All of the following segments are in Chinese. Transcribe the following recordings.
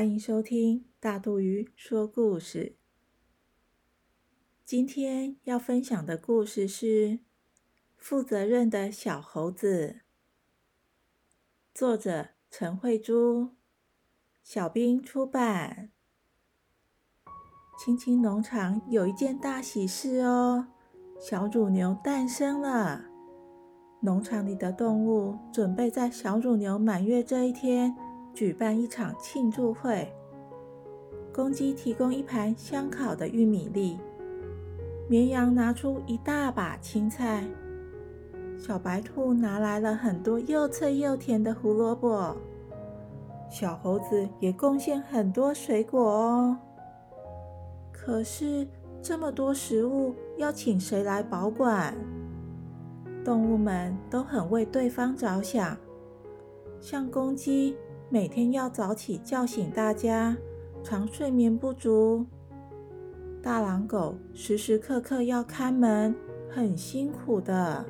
欢迎收听大肚鱼说故事。今天要分享的故事是《负责任的小猴子》，作者陈慧珠，小兵出版。青青农场有一件大喜事哦，小乳牛诞生了。农场里的动物准备在小乳牛满月这一天举办一场庆祝会。公鸡提供一盘香烤的玉米粒。绵羊拿出一大把青菜，小白兔拿来了很多又脆又甜的胡萝卜，小猴子也贡献很多水果哦。可是这么多食物要请谁来保管？动物们都很为对方着想，像公鸡每天要早起叫醒大家，常睡眠不足。大狼狗时时刻刻要看门，很辛苦的。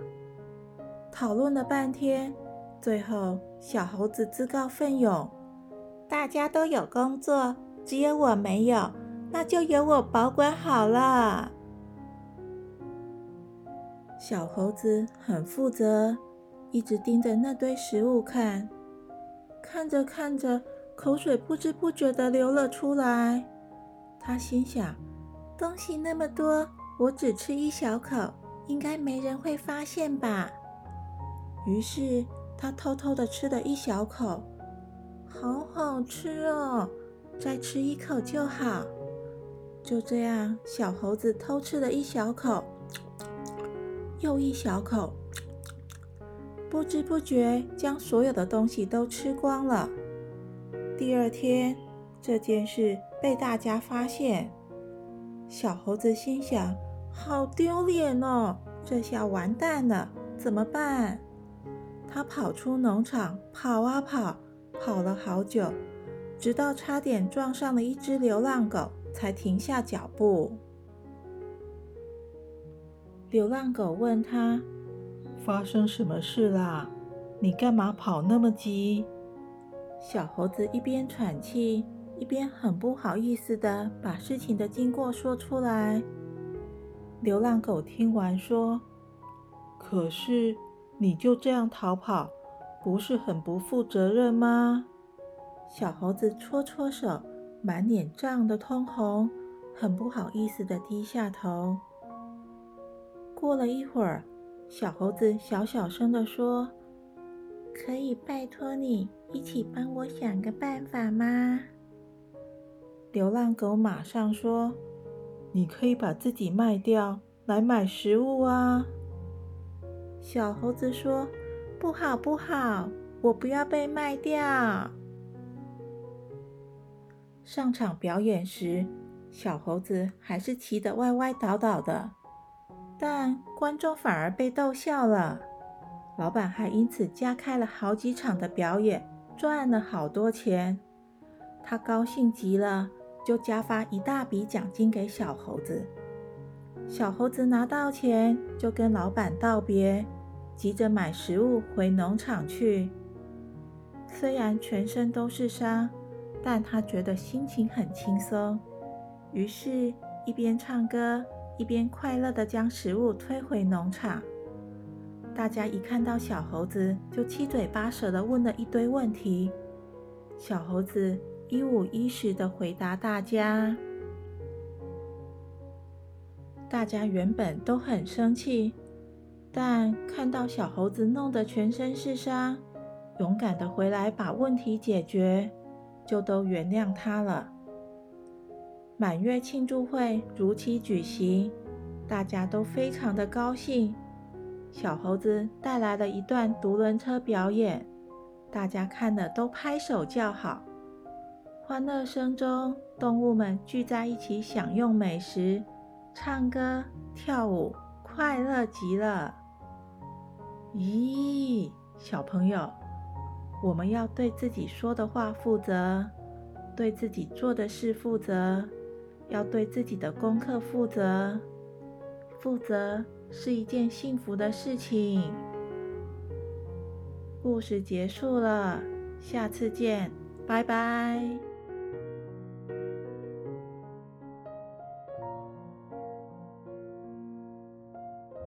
讨论了半天，最后小猴子自告奋勇：“大家都有工作，只有我没有，那就由我保管好了。”小猴子很负责，一直盯着那堆食物看，看着看着，口水不知不觉地流了出来。他心想。东西那么多，我只吃一小口，应该没人会发现吧？于是他偷偷的吃了一小口，好好吃哦！再吃一口就好。就这样，小猴子偷吃了一小口，又一小口，不知不觉将所有的东西都吃光了。第二天，这件事被大家发现。小猴子心想：“好丢脸哦，这下完蛋了，怎么办？”他跑出农场，跑啊跑，跑了好久，直到差点撞上了一只流浪狗，才停下脚步。流浪狗问他：“发生什么事啦？你干嘛跑那么急？”小猴子一边喘气。一边很不好意思的把事情的经过说出来。流浪狗听完说：“可是你就这样逃跑，不是很不负责任吗？”小猴子搓搓手，满脸涨得通红，很不好意思的低下头。过了一会儿，小猴子小小声的说：“可以拜托你一起帮我想个办法吗？”流浪狗马上说：“你可以把自己卖掉来买食物啊。”小猴子说：“不好，不好，我不要被卖掉。”上场表演时，小猴子还是骑得歪歪倒倒的，但观众反而被逗笑了。老板还因此加开了好几场的表演，赚了好多钱。他高兴极了。就加发一大笔奖金给小猴子。小猴子拿到钱，就跟老板道别，急着买食物回农场去。虽然全身都是伤，但他觉得心情很轻松。于是，一边唱歌，一边快乐地将食物推回农场。大家一看到小猴子，就七嘴八舌地问了一堆问题。小猴子。一五一十的回答大家。大家原本都很生气，但看到小猴子弄得全身是伤，勇敢的回来把问题解决，就都原谅他了。满月庆祝会如期举行，大家都非常的高兴。小猴子带来了一段独轮车表演，大家看的都拍手叫好。欢乐声中，动物们聚在一起享用美食、唱歌、跳舞，快乐极了。咦，小朋友，我们要对自己说的话负责，对自己做的事负责，要对自己的功课负责。负责是一件幸福的事情。故事结束了，下次见。拜拜。